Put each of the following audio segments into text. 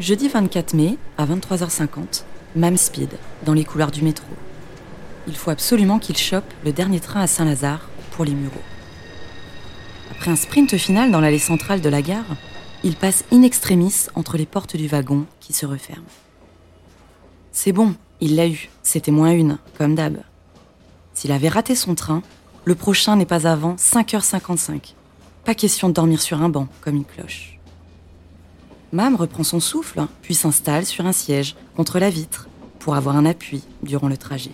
Jeudi 24 mai, à 23h50, Mam Speed, dans les couloirs du métro. Il faut absolument qu'il chope le dernier train à Saint-Lazare pour les Mureaux. Après un sprint final dans l'allée centrale de la gare, il passe in extremis entre les portes du wagon qui se referment. C'est bon, il l'a eu, c'était moins une, comme d'hab. S'il avait raté son train, le prochain n'est pas avant 5h55. Pas question de dormir sur un banc, comme une cloche. Mam reprend son souffle, puis s'installe sur un siège, contre la vitre, pour avoir un appui durant le trajet.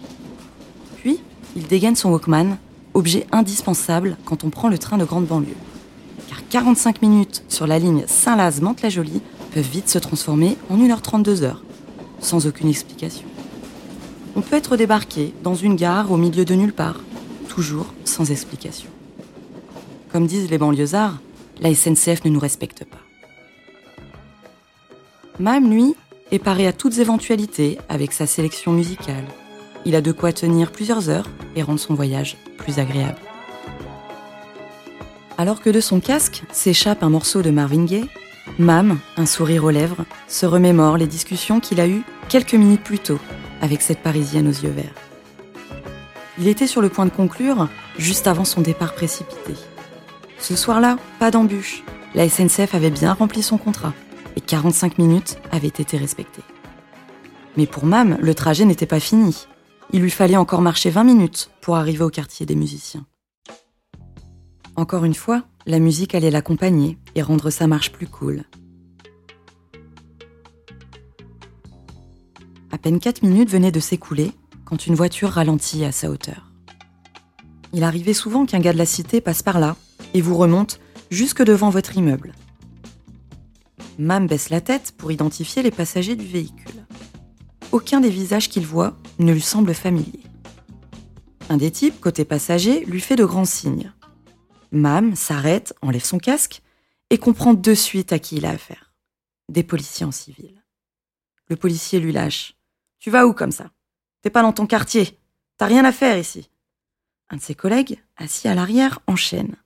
Puis, il dégaine son Walkman, objet indispensable quand on prend le train de grande banlieue. Car 45 minutes sur la ligne Saint-Laz-Mantes-la-Jolie peuvent vite se transformer en 1h32 heures, sans aucune explication. On peut être débarqué dans une gare au milieu de nulle part, toujours sans explication. Comme disent les banlieusards, la SNCF ne nous respecte pas. Mam, lui, est paré à toutes éventualités avec sa sélection musicale. Il a de quoi tenir plusieurs heures et rendre son voyage plus agréable. Alors que de son casque s'échappe un morceau de Marvin Gaye, Mam, un sourire aux lèvres, se remémore les discussions qu'il a eues quelques minutes plus tôt avec cette Parisienne aux yeux verts. Il était sur le point de conclure juste avant son départ précipité. Ce soir-là, pas d'embûche. La SNCF avait bien rempli son contrat et 45 minutes avaient été respectées. Mais pour Mam, le trajet n'était pas fini. Il lui fallait encore marcher 20 minutes pour arriver au quartier des musiciens. Encore une fois, la musique allait l'accompagner et rendre sa marche plus cool. À peine 4 minutes venaient de s'écouler quand une voiture ralentit à sa hauteur. Il arrivait souvent qu'un gars de la cité passe par là et vous remonte jusque devant votre immeuble. Mam baisse la tête pour identifier les passagers du véhicule. Aucun des visages qu'il voit ne lui semble familier. Un des types, côté passager, lui fait de grands signes. Mam s'arrête, enlève son casque et comprend de suite à qui il a affaire. Des policiers en civil. Le policier lui lâche. Tu vas où comme ça? T'es pas dans ton quartier. T'as rien à faire ici. Un de ses collègues, assis à l'arrière, enchaîne.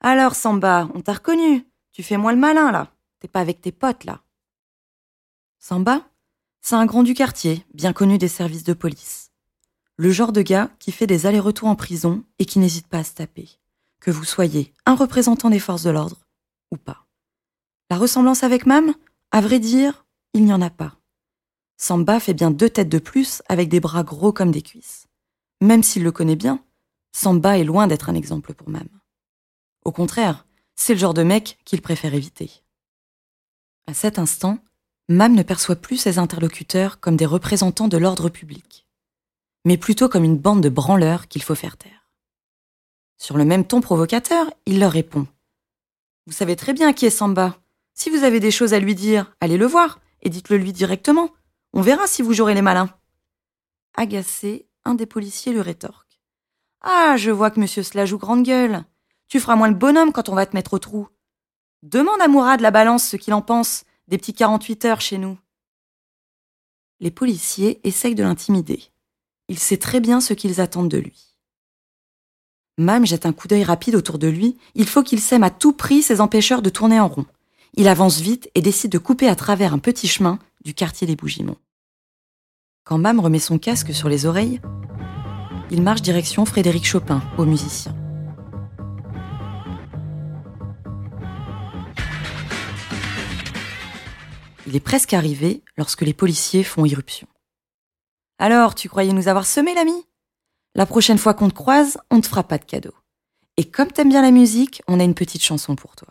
Alors, Samba, on t'a reconnu. Tu fais moi le malin, là. T'es pas avec tes potes, là. Samba, c'est un grand du quartier, bien connu des services de police. Le genre de gars qui fait des allers-retours en prison et qui n'hésite pas à se taper. Que vous soyez un représentant des forces de l'ordre ou pas. La ressemblance avec Mam, à vrai dire, il n'y en a pas. Samba fait bien deux têtes de plus avec des bras gros comme des cuisses. Même s'il le connaît bien, Samba est loin d'être un exemple pour Mam. Au contraire, c'est le genre de mec qu'il préfère éviter. À cet instant, Mam ne perçoit plus ses interlocuteurs comme des représentants de l'ordre public, mais plutôt comme une bande de branleurs qu'il faut faire taire. Sur le même ton provocateur, il leur répond. Vous savez très bien qui est Samba. Si vous avez des choses à lui dire, allez le voir et dites-le lui directement. On verra si vous jouerez les malins. Agacé, un des policiers lui rétorque. Ah, je vois que monsieur cela joue grande gueule. Tu feras moins le bonhomme quand on va te mettre au trou. Demande à Mourad la balance ce qu'il en pense des petits 48 heures chez nous. Les policiers essayent de l'intimider. Il sait très bien ce qu'ils attendent de lui. Mam jette un coup d'œil rapide autour de lui. Il faut qu'il sème à tout prix ses empêcheurs de tourner en rond. Il avance vite et décide de couper à travers un petit chemin du quartier des Bougimons. Quand Mam remet son casque sur les oreilles, il marche direction Frédéric Chopin, au musicien. Il est presque arrivé lorsque les policiers font irruption. Alors, tu croyais nous avoir semé, l'ami? La prochaine fois qu'on te croise, on te fera pas de cadeau. Et comme t'aimes bien la musique, on a une petite chanson pour toi.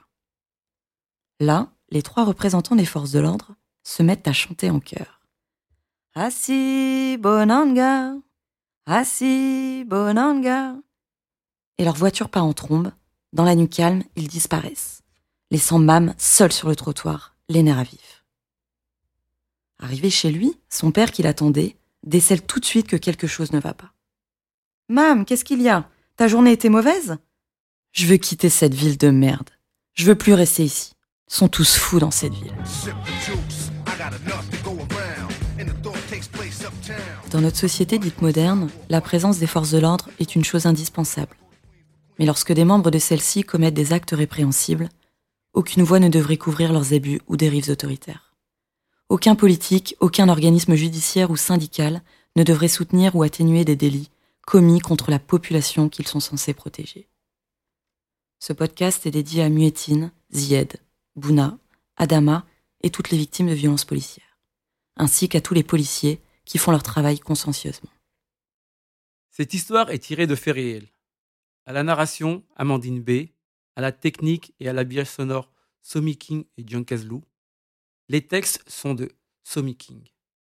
Là, les trois représentants des forces de l'ordre se mettent à chanter en chœur. Assis, bonanga, assis, bonanga. Et leur voiture part en trombe. Dans la nuit calme, ils disparaissent, laissant Mam seul sur le trottoir, les nerfs à vif. Arrivé chez lui, son père qui l'attendait décèle tout de suite que quelque chose ne va pas. Mam, qu'est-ce qu'il y a? Ta journée était mauvaise? Je veux quitter cette ville de merde. Je veux plus rester ici. Ils sont tous fous dans cette ville. Dans notre société dite moderne, la présence des forces de l'ordre est une chose indispensable. Mais lorsque des membres de celles-ci commettent des actes répréhensibles, aucune voix ne devrait couvrir leurs abus ou dérives autoritaires. Aucun politique, aucun organisme judiciaire ou syndical ne devrait soutenir ou atténuer des délits commis contre la population qu'ils sont censés protéger. Ce podcast est dédié à Muettine, Zied, Bouna, Adama et toutes les victimes de violences policières, ainsi qu'à tous les policiers qui font leur travail consciencieusement. Cette histoire est tirée de faits réels. À la narration, Amandine B. À la technique et à l'habillage sonore, Somi King et John Kazlou. Les textes sont de Somi King.